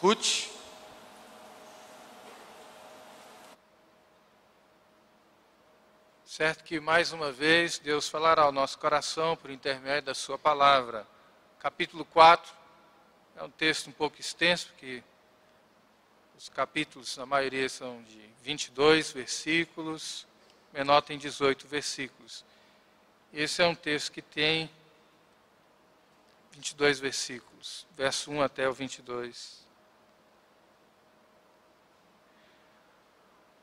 Ruth. Certo que mais uma vez Deus falará ao nosso coração por intermédio da Sua palavra. Capítulo 4 é um texto um pouco extenso, porque os capítulos, na maioria, são de 22 versículos, menor tem 18 versículos. Esse é um texto que tem 22 versículos, verso 1 até o 22.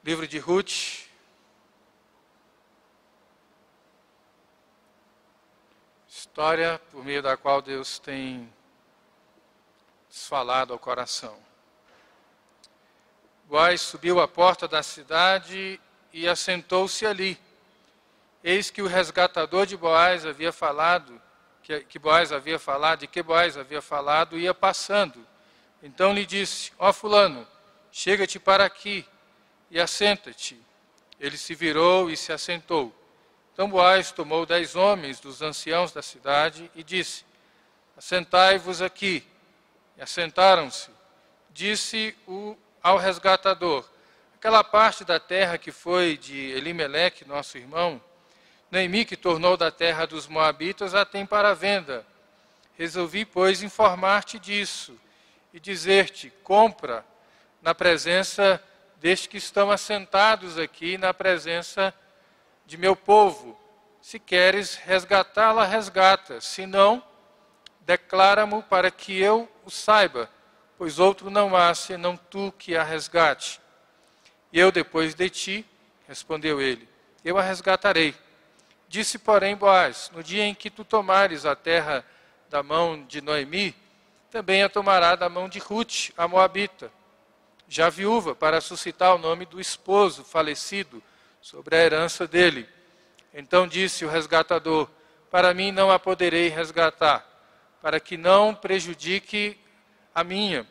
Livro de Ruth. História por meio da qual Deus tem falado ao coração. Boaz subiu à porta da cidade e assentou-se ali. Eis que o resgatador de Boaz havia falado, que, que Boaz havia falado, de que Boaz havia falado, ia passando. Então lhe disse: Ó Fulano, chega-te para aqui e assenta-te. Ele se virou e se assentou. Então Boaz tomou dez homens dos anciãos da cidade e disse: Assentai-vos aqui. E assentaram-se. Disse o ao resgatador. Aquela parte da terra que foi de Elimeleque, nosso irmão, Noemi, que tornou da terra dos Moabitas, a tem para venda. Resolvi, pois, informar-te disso e dizer-te: compra na presença destes que estão assentados aqui, na presença de meu povo. Se queres resgatá-la, resgata. Se não, declara-mo para que eu o saiba pois outro não há senão tu que a resgate. E eu depois de ti, respondeu ele, eu a resgatarei. Disse, porém, Boaz: No dia em que tu tomares a terra da mão de Noemi, também a tomará da mão de Ruth, a Moabita, já viúva, para suscitar o nome do esposo falecido sobre a herança dele. Então disse o resgatador: Para mim não a poderei resgatar, para que não prejudique a minha.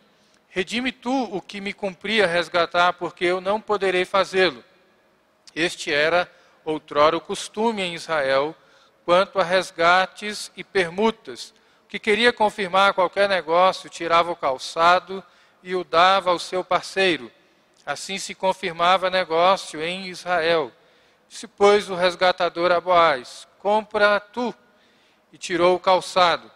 Redime tu o que me cumpria resgatar, porque eu não poderei fazê-lo. Este era outrora o costume em Israel quanto a resgates e permutas. Que queria confirmar qualquer negócio, tirava o calçado e o dava ao seu parceiro. Assim se confirmava negócio em Israel. Disse, pois, o resgatador a Boaz: Compra tu. E tirou o calçado.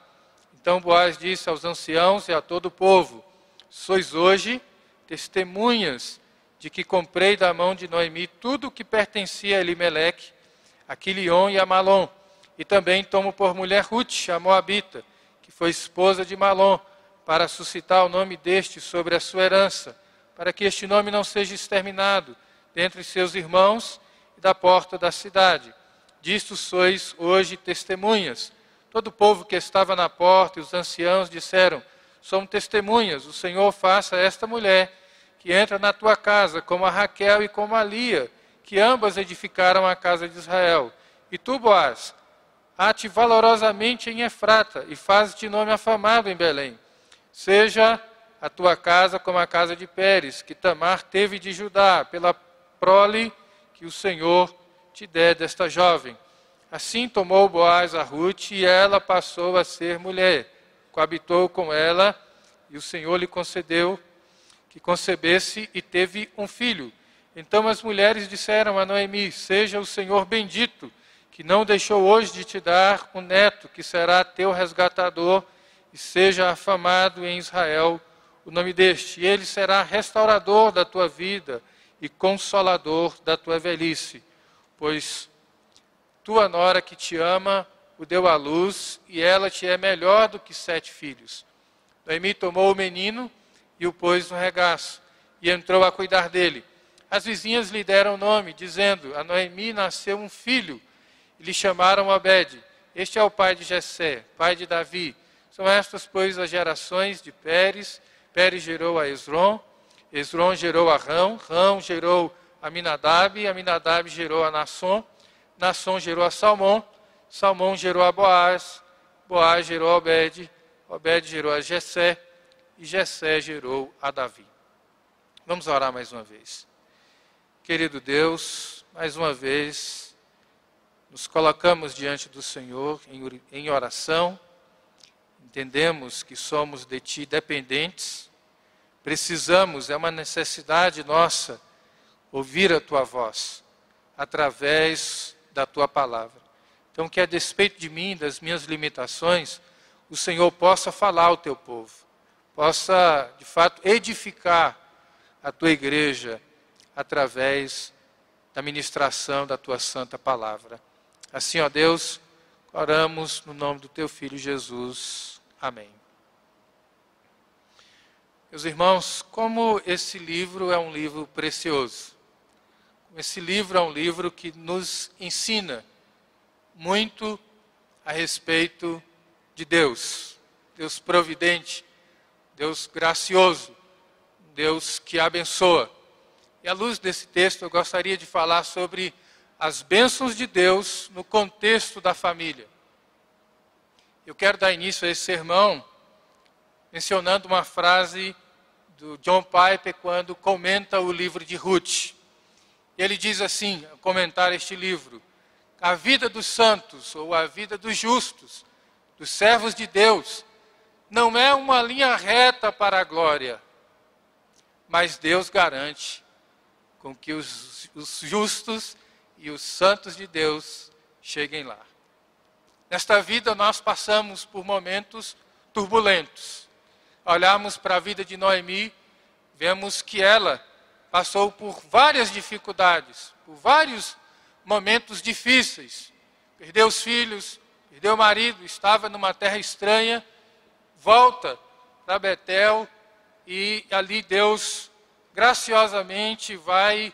Então Boaz disse aos anciãos e a todo o povo: Sois hoje testemunhas de que comprei da mão de Noemi tudo o que pertencia a Elimeleque, a Quilion e a Malom, e também tomo por mulher Ruth, a Moabita, que foi esposa de Malom, para suscitar o nome deste sobre a sua herança, para que este nome não seja exterminado dentre seus irmãos e da porta da cidade. Disto sois hoje testemunhas. Todo o povo que estava na porta e os anciãos disseram: Somos testemunhas, o Senhor faça esta mulher que entra na tua casa, como a Raquel e como a Lia, que ambas edificaram a casa de Israel. E tu, Boaz, ate valorosamente em Efrata e faz-te nome afamado em Belém. Seja a tua casa como a casa de Pérez, que Tamar teve de Judá, pela prole que o Senhor te der desta jovem. Assim tomou Boaz a Ruth e ela passou a ser mulher. Coabitou com ela e o Senhor lhe concedeu que concebesse e teve um filho. Então as mulheres disseram a Noemi: Seja o Senhor bendito, que não deixou hoje de te dar um neto, que será teu resgatador, e seja afamado em Israel o nome deste. E ele será restaurador da tua vida e consolador da tua velhice, pois tua nora que te ama o deu à luz e ela te é melhor do que sete filhos. Noemi tomou o menino e o pôs no regaço e entrou a cuidar dele. As vizinhas lhe deram nome, dizendo: A Noemi nasceu um filho. E lhe chamaram Obed. Este é o pai de Jessé, pai de Davi. São estas, pois, as gerações de Pérez. Pérez gerou a Esron, Esron gerou a Rão, Rão gerou a Minadab, Aminadab gerou a Nasson, Nasson gerou a Salmão, Salmão gerou a Boaz, Boaz gerou a Obed, Obed gerou a Jessé, e Jessé gerou a Davi. Vamos orar mais uma vez. Querido Deus, mais uma vez, nos colocamos diante do Senhor em oração, entendemos que somos de Ti dependentes, Precisamos, é uma necessidade nossa, ouvir a tua voz através da tua palavra. Então, que a despeito de mim, das minhas limitações, o Senhor possa falar ao teu povo, possa, de fato, edificar a tua igreja através da ministração da tua santa palavra. Assim, ó Deus, oramos no nome do teu filho Jesus. Amém. Meus irmãos, como esse livro é um livro precioso. Esse livro é um livro que nos ensina muito a respeito de Deus. Deus providente, Deus gracioso, Deus que abençoa. E à luz desse texto, eu gostaria de falar sobre as bênçãos de Deus no contexto da família. Eu quero dar início a esse sermão mencionando uma frase do John Piper quando comenta o livro de Ruth. Ele diz assim, ao comentar este livro: a vida dos santos ou a vida dos justos, dos servos de Deus, não é uma linha reta para a glória, mas Deus garante com que os, os justos e os santos de Deus cheguem lá. Nesta vida nós passamos por momentos turbulentos. Olhamos para a vida de Noemi, vemos que ela passou por várias dificuldades, por vários momentos difíceis. Perdeu os filhos, perdeu o marido, estava numa terra estranha, volta para Betel e ali Deus graciosamente vai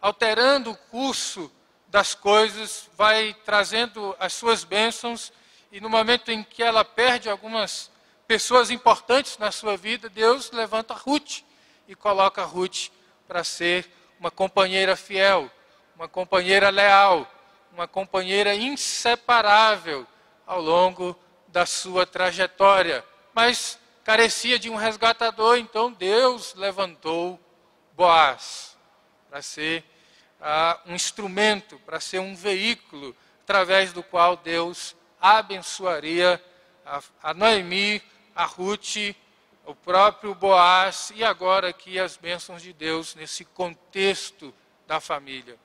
alterando o curso das coisas, vai trazendo as suas bênçãos, e no momento em que ela perde algumas pessoas importantes na sua vida, Deus levanta Ruth e coloca Ruth para ser uma companheira fiel, uma companheira leal, uma companheira inseparável ao longo da sua trajetória. Mas carecia de um resgatador, então Deus levantou Boaz para ser uh, um instrumento, para ser um veículo através do qual Deus abençoaria a, a Noemi, a Ruth, o próprio Boaz e agora aqui as bênçãos de Deus nesse contexto da família.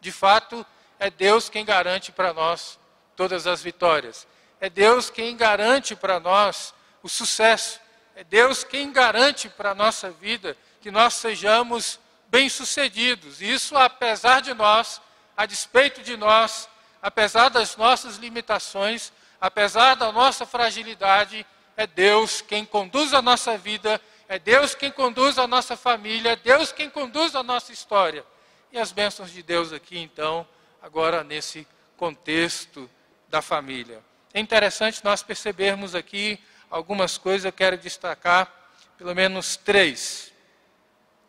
De fato, é Deus quem garante para nós todas as vitórias. É Deus quem garante para nós o sucesso. É Deus quem garante para a nossa vida que nós sejamos bem-sucedidos. Isso apesar de nós, a despeito de nós, apesar das nossas limitações, apesar da nossa fragilidade, é Deus quem conduz a nossa vida, é Deus quem conduz a nossa família, é Deus quem conduz a nossa história e as bênçãos de Deus aqui, então, agora nesse contexto da família. É interessante nós percebermos aqui algumas coisas, eu quero destacar pelo menos três,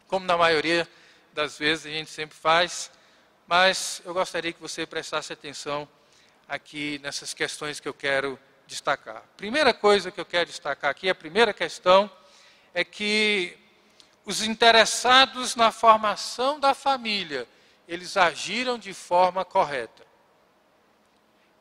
como na maioria das vezes a gente sempre faz, mas eu gostaria que você prestasse atenção aqui nessas questões que eu quero destacar. Primeira coisa que eu quero destacar aqui, a primeira questão, é que os interessados na formação da família, eles agiram de forma correta.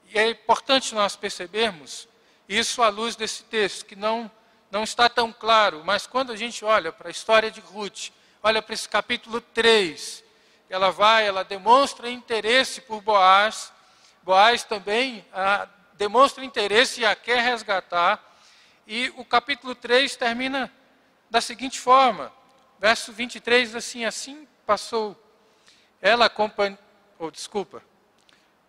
E é importante nós percebermos isso à luz desse texto, que não, não está tão claro, mas quando a gente olha para a história de Ruth, olha para esse capítulo 3, ela vai, ela demonstra interesse por Boaz, Boaz também ah, demonstra interesse e a quer resgatar, e o capítulo 3 termina da seguinte forma: Verso 23 diz assim: Assim passou. Ela acompanhou. Oh, desculpa.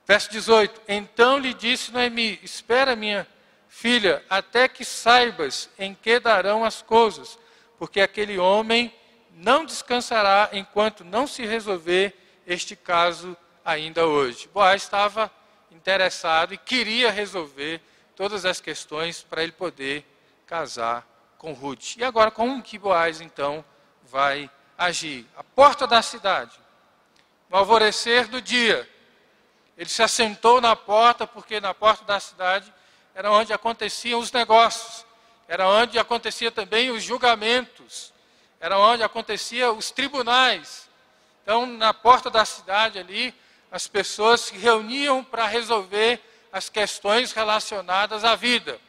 Verso 18: Então lhe disse Noemi: Espera, minha filha, até que saibas em que darão as coisas, porque aquele homem não descansará enquanto não se resolver este caso ainda hoje. Boaz estava interessado e queria resolver todas as questões para ele poder casar com Ruth. E agora, como que Boaz então vai agir. A porta da cidade, no alvorecer do dia, ele se assentou na porta, porque na porta da cidade era onde aconteciam os negócios, era onde acontecia também os julgamentos, era onde aconteciam os tribunais. Então, na porta da cidade ali, as pessoas se reuniam para resolver as questões relacionadas à vida.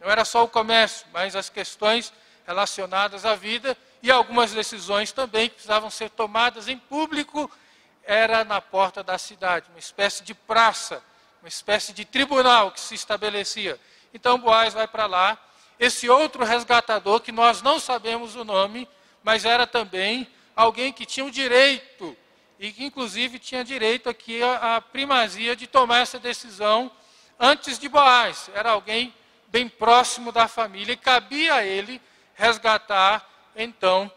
Não era só o comércio, mas as questões relacionadas à vida e algumas decisões também que precisavam ser tomadas em público, era na porta da cidade, uma espécie de praça, uma espécie de tribunal que se estabelecia. Então Boaz vai para lá. Esse outro resgatador, que nós não sabemos o nome, mas era também alguém que tinha o direito, e que inclusive tinha direito aqui a primazia de tomar essa decisão antes de Boaz. Era alguém bem próximo da família, e cabia a ele resgatar, então,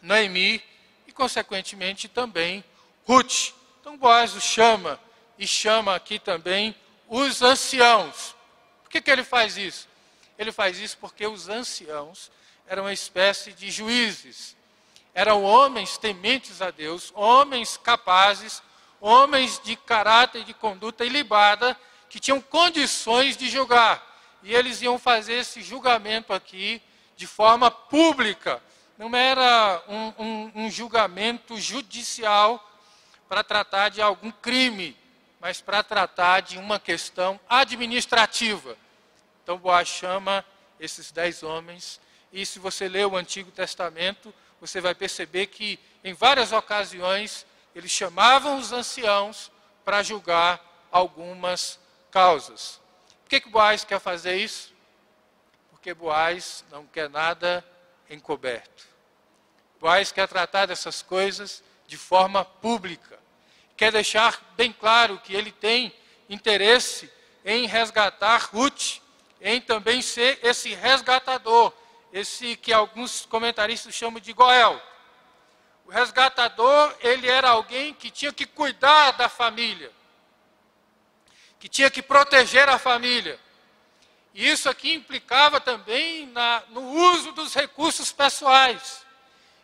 Noemi e, consequentemente, também Ruth. Então Boaz o chama, e chama aqui também os anciãos. Por que, que ele faz isso? Ele faz isso porque os anciãos eram uma espécie de juízes. Eram homens tementes a Deus, homens capazes, homens de caráter e de conduta ilibada, que tinham condições de julgar. E eles iam fazer esse julgamento aqui de forma pública. Não era um, um, um julgamento judicial para tratar de algum crime, mas para tratar de uma questão administrativa. Então Boaz chama esses dez homens, e se você ler o Antigo Testamento, você vai perceber que em várias ocasiões eles chamavam os anciãos para julgar algumas causas. Por que, que Boaz quer fazer isso? Porque Boaz não quer nada encoberto. Boaz quer tratar dessas coisas de forma pública quer deixar bem claro que ele tem interesse em resgatar Ruth, em também ser esse resgatador, esse que alguns comentaristas chamam de Goel. O resgatador, ele era alguém que tinha que cuidar da família, que tinha que proteger a família. E isso aqui implicava também na, no uso dos recursos pessoais.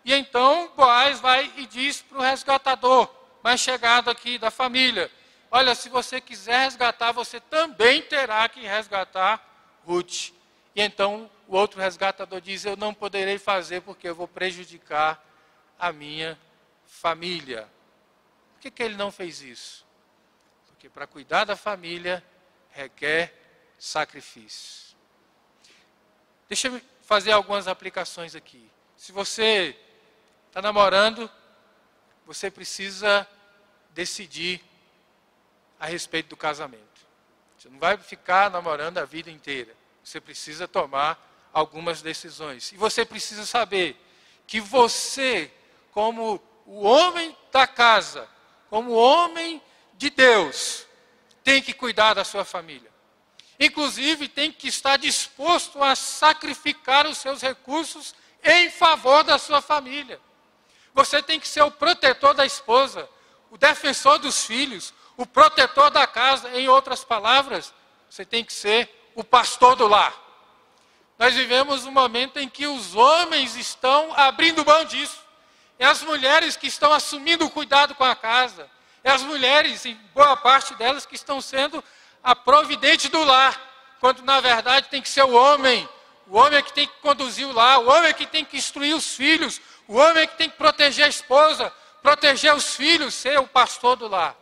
E então Boaz vai e diz para o resgatador: mais chegado aqui da família. Olha, se você quiser resgatar, você também terá que resgatar Ruth. E então o outro resgatador diz: Eu não poderei fazer porque eu vou prejudicar a minha família. Por que, que ele não fez isso? Porque para cuidar da família requer sacrifício. Deixa eu fazer algumas aplicações aqui. Se você está namorando, você precisa decidir a respeito do casamento. Você não vai ficar namorando a vida inteira. Você precisa tomar algumas decisões. E você precisa saber que você, como o homem da casa, como homem de Deus, tem que cuidar da sua família. Inclusive, tem que estar disposto a sacrificar os seus recursos em favor da sua família. Você tem que ser o protetor da esposa, o defensor dos filhos, o protetor da casa. Em outras palavras, você tem que ser o pastor do lar. Nós vivemos um momento em que os homens estão abrindo mão disso. É as mulheres que estão assumindo o cuidado com a casa. É as mulheres, em boa parte delas, que estão sendo a providente do lar. Quando na verdade tem que ser o homem. O homem é que tem que conduzir o lar. O homem é que tem que instruir os filhos. O homem é que tem que proteger a esposa, proteger os filhos, ser o pastor do lar.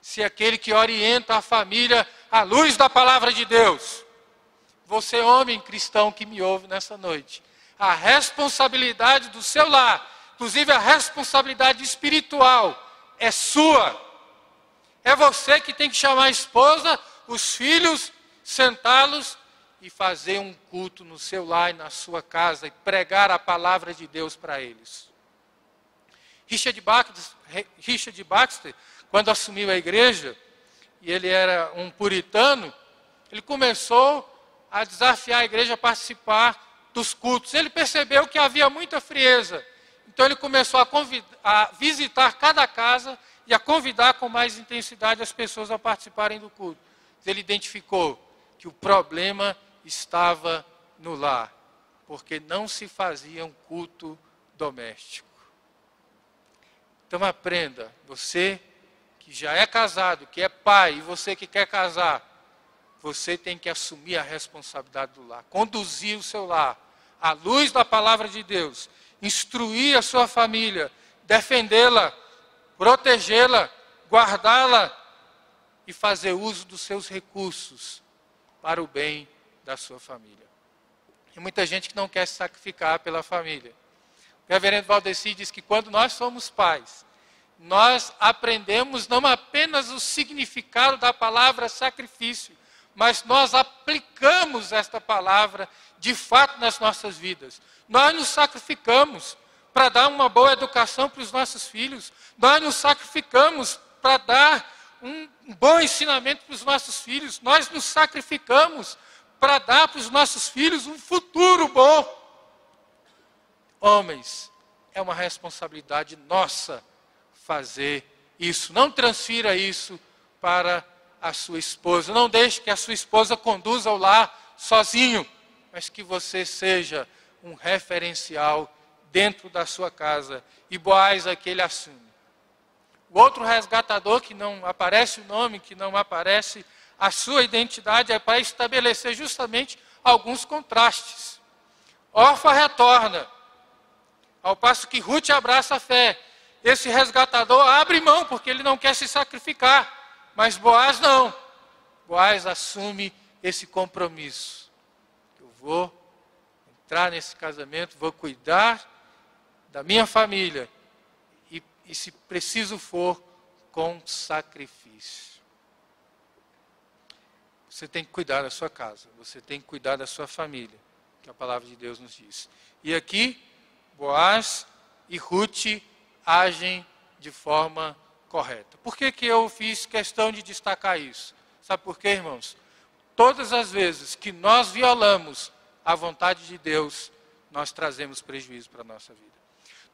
Ser aquele que orienta a família à luz da palavra de Deus. Você, homem cristão que me ouve nessa noite, a responsabilidade do seu lar, inclusive a responsabilidade espiritual, é sua. É você que tem que chamar a esposa, os filhos, sentá-los e fazer um culto no seu lar e na sua casa e pregar a palavra de Deus para eles. Richard Baxter, Richard Baxter, quando assumiu a igreja, e ele era um puritano, ele começou a desafiar a igreja a participar dos cultos. Ele percebeu que havia muita frieza. Então ele começou a, a visitar cada casa e a convidar com mais intensidade as pessoas a participarem do culto. Ele identificou que o problema estava no lar, porque não se fazia um culto doméstico. Então aprenda, você que já é casado, que é pai, e você que quer casar, você tem que assumir a responsabilidade do lar, conduzir o seu lar à luz da palavra de Deus, instruir a sua família, defendê-la, protegê-la, guardá-la e fazer uso dos seus recursos para o bem da sua família. E muita gente que não quer se sacrificar pela família. O reverendo Valdeci diz que quando nós somos pais, nós aprendemos não apenas o significado da palavra sacrifício, mas nós aplicamos esta palavra de fato nas nossas vidas. Nós nos sacrificamos para dar uma boa educação para os nossos filhos, nós nos sacrificamos para dar um bom ensinamento para os nossos filhos, nós nos sacrificamos para dar para os nossos filhos um futuro bom. Homens, é uma responsabilidade nossa fazer isso. Não transfira isso para a sua esposa. Não deixe que a sua esposa conduza o lar sozinho, mas que você seja um referencial dentro da sua casa. E Boaz aqui ele assume. O outro resgatador, que não aparece o nome, que não aparece a sua identidade, é para estabelecer justamente alguns contrastes. Orfa retorna, ao passo que Ruth abraça a fé. Esse resgatador abre mão, porque ele não quer se sacrificar. Mas Boaz não. Boaz assume esse compromisso. Eu vou entrar nesse casamento, vou cuidar da minha família. E, e se preciso for, com sacrifício. Você tem que cuidar da sua casa, você tem que cuidar da sua família, que a palavra de Deus nos diz. E aqui, Boaz e Ruth agem de forma correta. Por que, que eu fiz questão de destacar isso? Sabe por quê, irmãos? Todas as vezes que nós violamos a vontade de Deus, nós trazemos prejuízo para a nossa vida.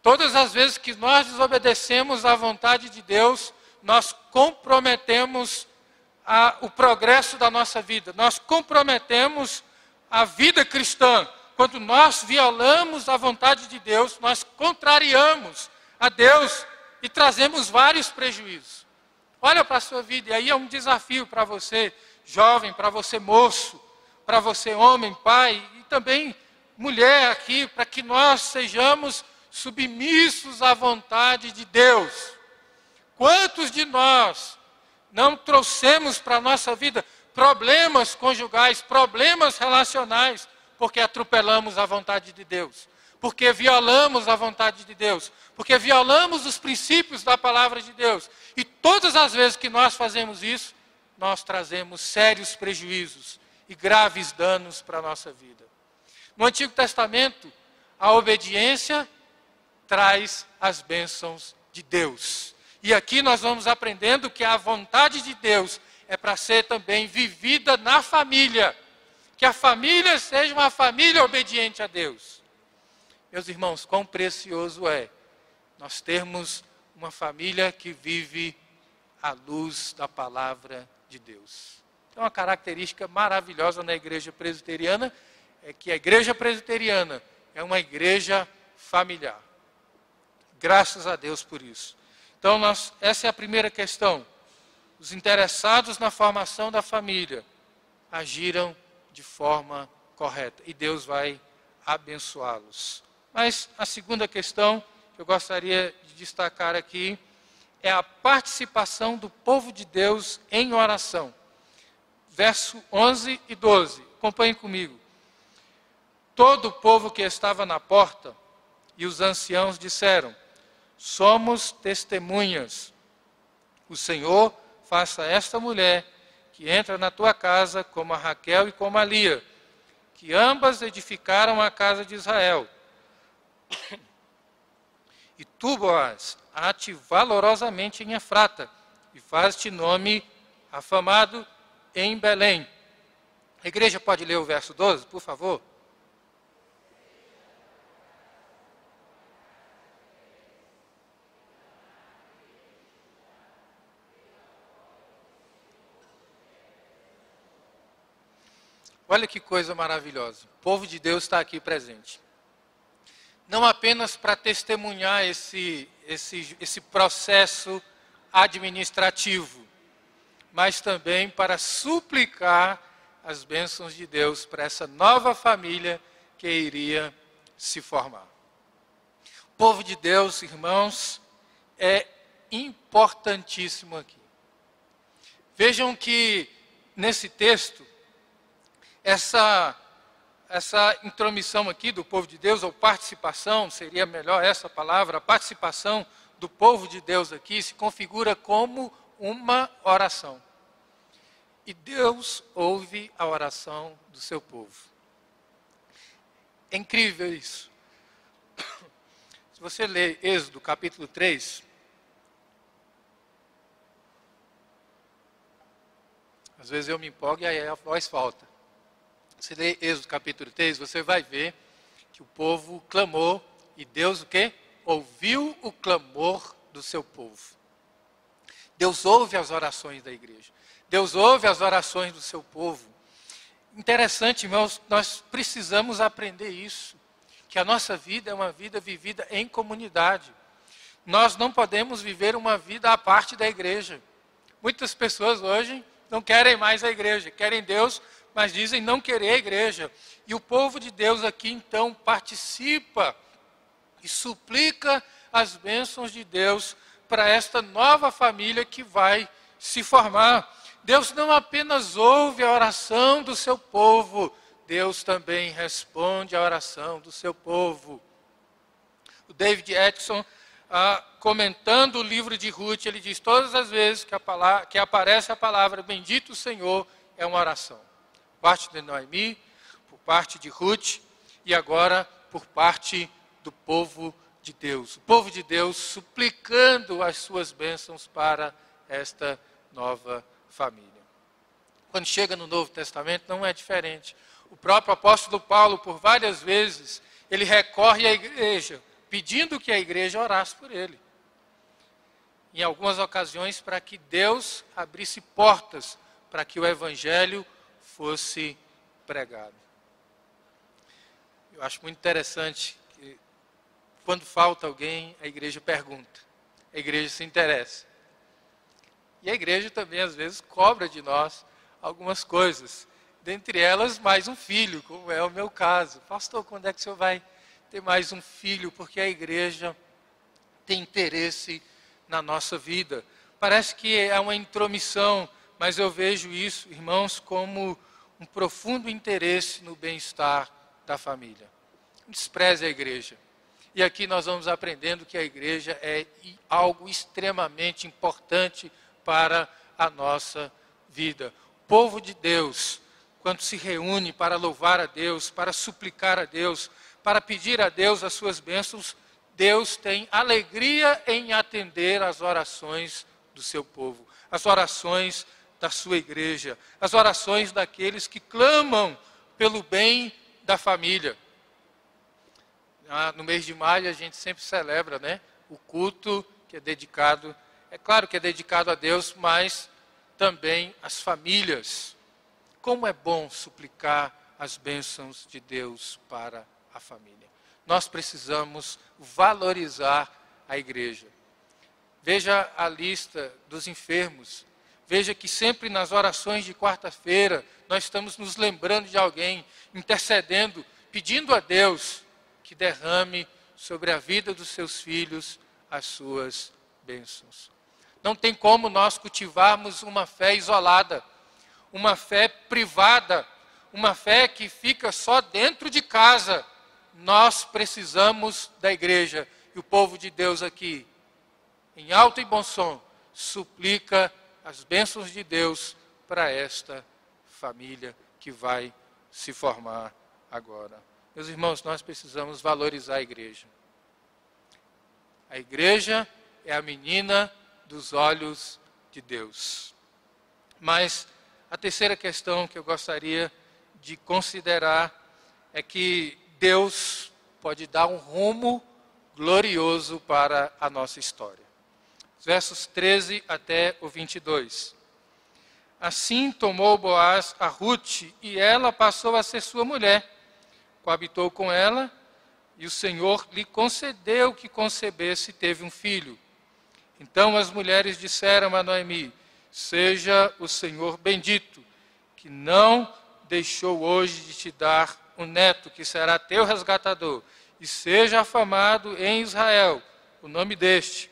Todas as vezes que nós desobedecemos à vontade de Deus, nós comprometemos a, o progresso da nossa vida, nós comprometemos a vida cristã. Quando nós violamos a vontade de Deus, nós contrariamos a Deus e trazemos vários prejuízos. Olha para a sua vida, e aí é um desafio para você, jovem, para você, moço, para você, homem, pai, e também mulher aqui, para que nós sejamos submissos à vontade de Deus. Quantos de nós não trouxemos para a nossa vida problemas conjugais, problemas relacionais, porque atropelamos a vontade de Deus? Porque violamos a vontade de Deus, porque violamos os princípios da palavra de Deus. E todas as vezes que nós fazemos isso, nós trazemos sérios prejuízos e graves danos para a nossa vida. No Antigo Testamento, a obediência traz as bênçãos de Deus. E aqui nós vamos aprendendo que a vontade de Deus é para ser também vivida na família. Que a família seja uma família obediente a Deus. Meus irmãos, quão precioso é nós termos uma família que vive à luz da palavra de Deus. Então, uma característica maravilhosa na igreja presbiteriana é que a igreja presbiteriana é uma igreja familiar. Graças a Deus por isso. Então, nós, essa é a primeira questão. Os interessados na formação da família agiram de forma correta e Deus vai abençoá-los. Mas a segunda questão que eu gostaria de destacar aqui é a participação do povo de Deus em oração. Verso 11 e 12. Acompanhem comigo. Todo o povo que estava na porta e os anciãos disseram: Somos testemunhas. O Senhor faça esta mulher que entra na tua casa como a Raquel e como a Lia, que ambas edificaram a casa de Israel e tu, Boaz, ate valorosamente em Efrata, e faz-te nome afamado em Belém. A igreja pode ler o verso 12, por favor? Olha que coisa maravilhosa. O povo de Deus está aqui presente não apenas para testemunhar esse, esse, esse processo administrativo, mas também para suplicar as bênçãos de Deus para essa nova família que iria se formar. O povo de Deus, irmãos, é importantíssimo aqui. Vejam que nesse texto, essa essa intromissão aqui do povo de Deus, ou participação, seria melhor essa palavra, a participação do povo de Deus aqui se configura como uma oração. E Deus ouve a oração do seu povo. É incrível isso. Se você ler Êxodo capítulo 3, às vezes eu me empolgo e aí a voz falta. Se ler Êxodo capítulo 3, você vai ver que o povo clamou e Deus o quê? Ouviu o clamor do seu povo. Deus ouve as orações da igreja. Deus ouve as orações do seu povo. Interessante, irmãos, nós precisamos aprender isso, que a nossa vida é uma vida vivida em comunidade. Nós não podemos viver uma vida à parte da igreja. Muitas pessoas hoje não querem mais a igreja, querem Deus mas dizem não querer a igreja. E o povo de Deus aqui então participa e suplica as bênçãos de Deus para esta nova família que vai se formar. Deus não apenas ouve a oração do seu povo, Deus também responde à oração do seu povo. O David Edson, ah, comentando o livro de Ruth, ele diz: todas as vezes que, palavra, que aparece a palavra Bendito o Senhor, é uma oração parte de Noemi, por parte de Ruth e agora por parte do povo de Deus. O povo de Deus suplicando as suas bênçãos para esta nova família. Quando chega no Novo Testamento, não é diferente. O próprio apóstolo Paulo, por várias vezes, ele recorre à igreja, pedindo que a igreja orasse por ele. Em algumas ocasiões, para que Deus abrisse portas para que o evangelho fosse pregado. Eu acho muito interessante que, quando falta alguém, a igreja pergunta, a igreja se interessa. E a igreja também, às vezes, cobra de nós algumas coisas, dentre elas, mais um filho, como é o meu caso. Pastor, quando é que o senhor vai ter mais um filho? Porque a igreja tem interesse na nossa vida. Parece que é uma intromissão, mas eu vejo isso, irmãos, como um profundo interesse no bem-estar da família. Despreze a igreja. E aqui nós vamos aprendendo que a igreja é algo extremamente importante para a nossa vida. O povo de Deus, quando se reúne para louvar a Deus, para suplicar a Deus, para pedir a Deus as suas bênçãos, Deus tem alegria em atender às orações do seu povo, as orações da sua igreja, as orações daqueles que clamam pelo bem da família. Ah, no mês de maio a gente sempre celebra, né, o culto que é dedicado, é claro que é dedicado a Deus, mas também às famílias. Como é bom suplicar as bênçãos de Deus para a família. Nós precisamos valorizar a igreja. Veja a lista dos enfermos Veja que sempre nas orações de quarta-feira nós estamos nos lembrando de alguém, intercedendo, pedindo a Deus que derrame sobre a vida dos seus filhos as suas bênçãos. Não tem como nós cultivarmos uma fé isolada, uma fé privada, uma fé que fica só dentro de casa. Nós precisamos da igreja e o povo de Deus aqui, em alto e bom som, suplica as bênçãos de Deus para esta família que vai se formar agora. Meus irmãos, nós precisamos valorizar a igreja. A igreja é a menina dos olhos de Deus. Mas a terceira questão que eu gostaria de considerar é que Deus pode dar um rumo glorioso para a nossa história versos 13 até o 22. Assim tomou Boaz a Ruth, e ela passou a ser sua mulher. Coabitou com ela, e o Senhor lhe concedeu que concebesse e teve um filho. Então as mulheres disseram a Noemi: Seja o Senhor bendito, que não deixou hoje de te dar um neto que será teu resgatador, e seja afamado em Israel o nome deste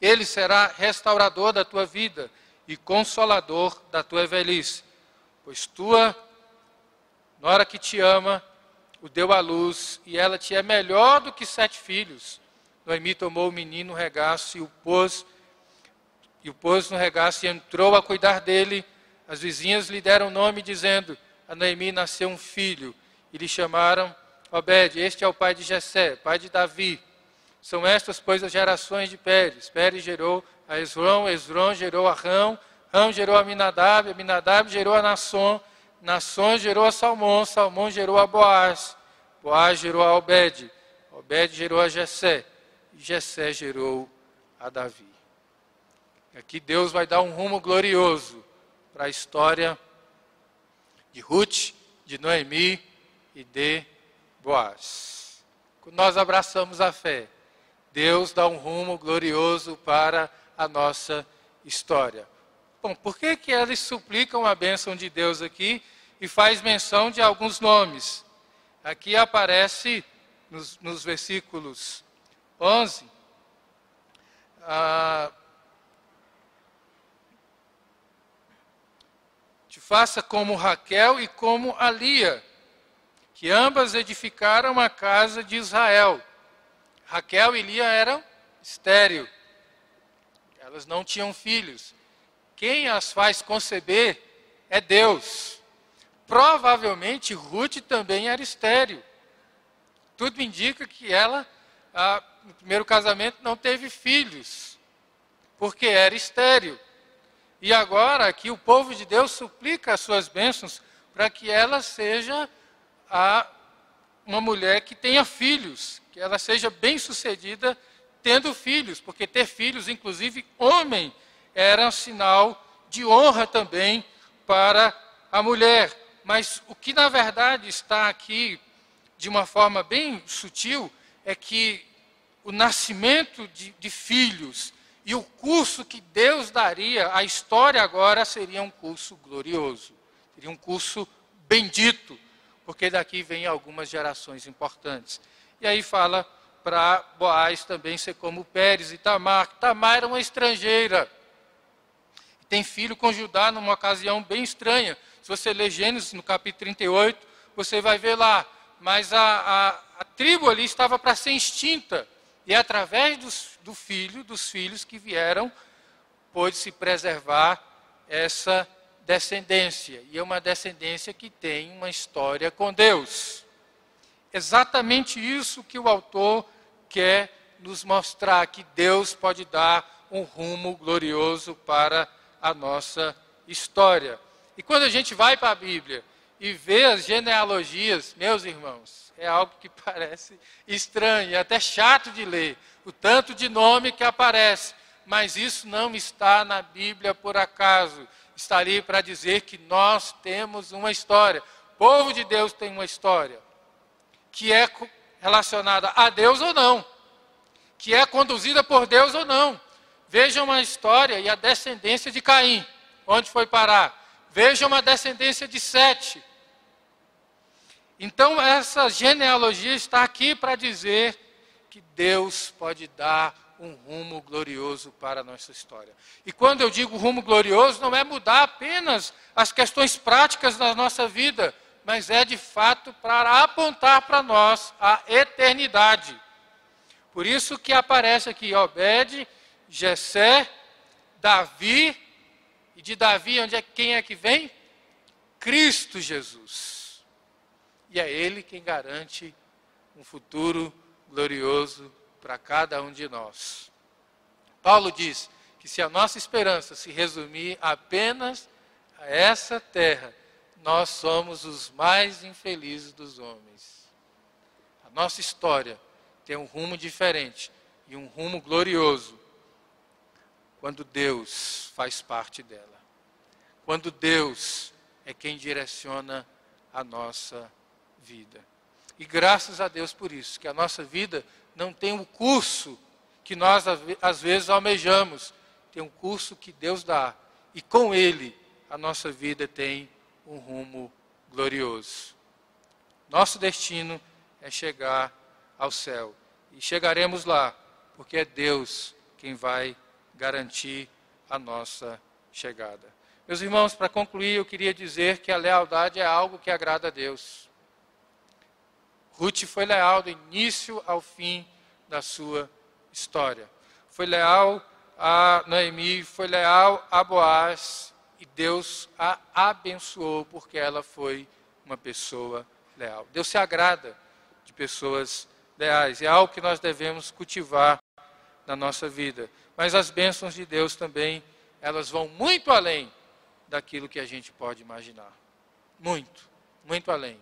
ele será restaurador da tua vida e consolador da tua velhice, pois tua na hora que te ama, o deu à luz, e ela te é melhor do que sete filhos. Noemi tomou o menino no regaço e o pôs, e o pôs no regaço e entrou a cuidar dele. As vizinhas lhe deram nome, dizendo: A Noemi nasceu um filho, e lhe chamaram Obed. Este é o pai de Jessé, pai de Davi. São estas, pois, as gerações de Pérez. Pérez gerou a Esron, Esron gerou a Rão, Rão gerou a Minadab, Minadab gerou a Nasson, Nasson gerou a Salmão, Salmão gerou a Boaz, Boaz gerou a Obed, Obed gerou a Jessé, e Jessé gerou a Davi. Aqui Deus vai dar um rumo glorioso para a história de Ruth, de Noemi e de Boaz. Nós abraçamos a fé, Deus dá um rumo glorioso para a nossa história. Bom, por que, que eles suplicam a bênção de Deus aqui e faz menção de alguns nomes? Aqui aparece nos, nos versículos 11. Ah, te faça como Raquel e como Alia, que ambas edificaram a casa de Israel. Raquel e Lia eram estéril. Elas não tinham filhos. Quem as faz conceber é Deus. Provavelmente Ruth também era estéril. Tudo indica que ela, ah, no primeiro casamento, não teve filhos, porque era estéril. E agora aqui o povo de Deus suplica as suas bênçãos para que ela seja a, uma mulher que tenha filhos, ela seja bem sucedida tendo filhos, porque ter filhos, inclusive homem, era um sinal de honra também para a mulher. Mas o que na verdade está aqui de uma forma bem sutil é que o nascimento de, de filhos e o curso que Deus daria, a história agora seria um curso glorioso, seria um curso bendito, porque daqui vem algumas gerações importantes. E aí fala para Boaz também ser como Pérez e Tamar. Tamar era uma estrangeira. Tem filho com Judá numa ocasião bem estranha. Se você ler Gênesis no capítulo 38, você vai ver lá. Mas a, a, a tribo ali estava para ser extinta. E através dos, do filho, dos filhos que vieram, pôde se preservar essa descendência. E é uma descendência que tem uma história com Deus exatamente isso que o autor quer nos mostrar: que Deus pode dar um rumo glorioso para a nossa história. E quando a gente vai para a Bíblia e vê as genealogias, meus irmãos, é algo que parece estranho, até chato de ler, o tanto de nome que aparece. Mas isso não está na Bíblia por acaso. Está ali para dizer que nós temos uma história. O povo de Deus tem uma história que é relacionada a Deus ou não, que é conduzida por Deus ou não. Vejam a história e a descendência de Caim, onde foi parar. Vejam a descendência de Sete. Então, essa genealogia está aqui para dizer que Deus pode dar um rumo glorioso para a nossa história. E quando eu digo rumo glorioso, não é mudar apenas as questões práticas da nossa vida, mas é de fato para apontar para nós a eternidade. Por isso que aparece aqui Obed, Jessé, Davi, e de Davi onde é quem é que vem? Cristo Jesus. E é ele quem garante um futuro glorioso para cada um de nós. Paulo diz que se a nossa esperança se resumir apenas a essa terra, nós somos os mais infelizes dos homens. A nossa história tem um rumo diferente e um rumo glorioso quando Deus faz parte dela. Quando Deus é quem direciona a nossa vida. E graças a Deus por isso, que a nossa vida não tem o um curso que nós às vezes almejamos, tem um curso que Deus dá, e com ele a nossa vida tem um rumo glorioso. Nosso destino é chegar ao céu. E chegaremos lá, porque é Deus quem vai garantir a nossa chegada. Meus irmãos, para concluir, eu queria dizer que a lealdade é algo que agrada a Deus. Ruth foi leal do início ao fim da sua história. Foi leal a Noemi, foi leal a Boaz, e Deus a abençoou porque ela foi uma pessoa leal. Deus se agrada de pessoas leais, é algo que nós devemos cultivar na nossa vida. Mas as bênçãos de Deus também, elas vão muito além daquilo que a gente pode imaginar. Muito, muito além.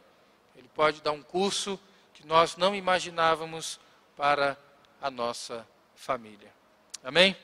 Ele pode dar um curso que nós não imaginávamos para a nossa família. Amém?